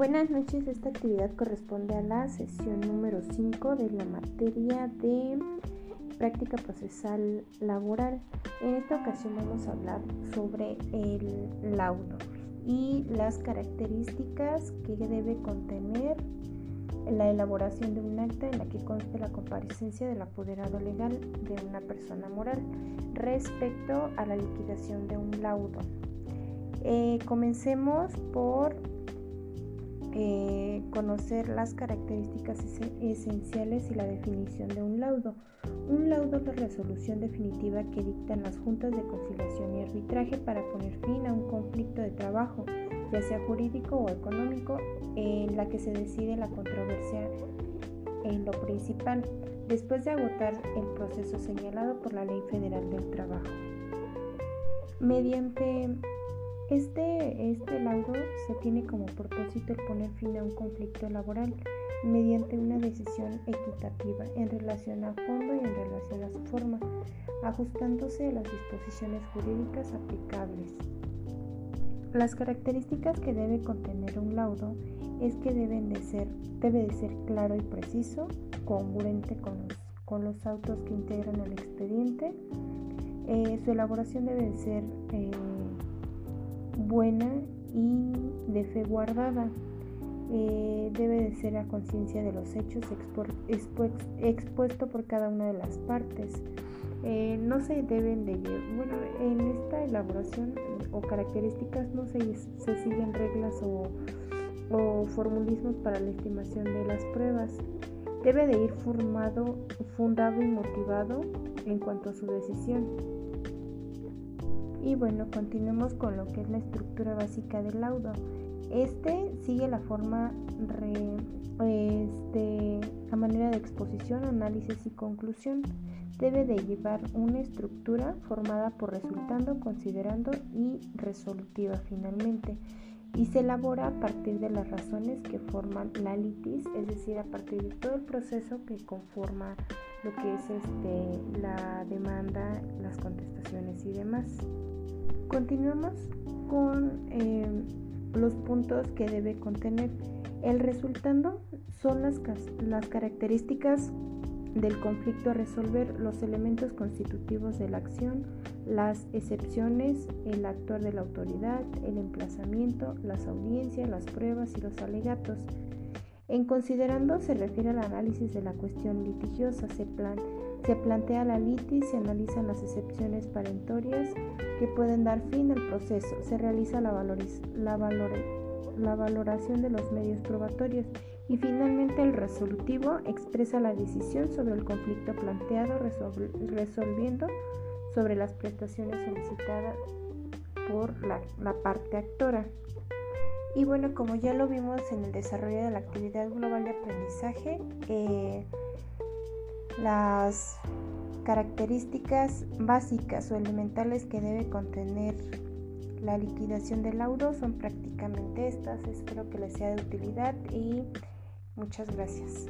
Buenas noches, esta actividad corresponde a la sesión número 5 de la materia de práctica procesal laboral. En esta ocasión vamos a hablar sobre el laudo y las características que debe contener la elaboración de un acta en la que conste la comparecencia del apoderado legal de una persona moral respecto a la liquidación de un laudo. Eh, comencemos por conocer las características esenciales y la definición de un laudo. Un laudo es la resolución definitiva que dictan las juntas de conciliación y arbitraje para poner fin a un conflicto de trabajo, ya sea jurídico o económico, en la que se decide la controversia en lo principal, después de agotar el proceso señalado por la Ley Federal del Trabajo. Mediante este, este laudo se tiene como propósito el poner fin a un conflicto laboral mediante una decisión equitativa en relación a fondo y en relación a su forma, ajustándose a las disposiciones jurídicas aplicables. Las características que debe contener un laudo es que deben de ser, debe de ser claro y preciso, congruente con los, con los autos que integran el expediente. Eh, su elaboración debe de ser eh, buena y de fe guardada. Eh, debe de ser a conciencia de los hechos expuesto por cada una de las partes. Eh, no se deben de bueno en esta elaboración o características no se, se siguen reglas o, o, formulismos para la estimación de las pruebas debe de ir formado fundado y motivado en cuanto a su decisión y bueno, continuemos con lo que es la estructura básica del laudo. Este sigue la forma este, a manera de exposición, análisis y conclusión. Debe de llevar una estructura formada por resultando, considerando y resolutiva finalmente. Y se elabora a partir de las razones que forman la litis, es decir, a partir de todo el proceso que conforma lo que es este, la demanda, las contestaciones y demás. Continuamos con eh, los puntos que debe contener. El resultando son las, las características del conflicto a resolver, los elementos constitutivos de la acción, las excepciones, el actuar de la autoridad, el emplazamiento, las audiencias, las pruebas y los alegatos. En considerando se refiere al análisis de la cuestión litigiosa, se, plantea la litis, se analizan las excepciones parentorias que pueden dar fin al proceso, se realiza la, la valoración de los medios probatorios. Y finalmente el resolutivo expresa la decisión sobre el conflicto planteado resolviendo sobre las prestaciones solicitadas por la parte actora. Y bueno, como ya lo vimos en el desarrollo de la actividad global de aprendizaje, eh, las características básicas o elementales que debe contener la liquidación del laudo son prácticamente estas. Espero que les sea de utilidad y muchas gracias.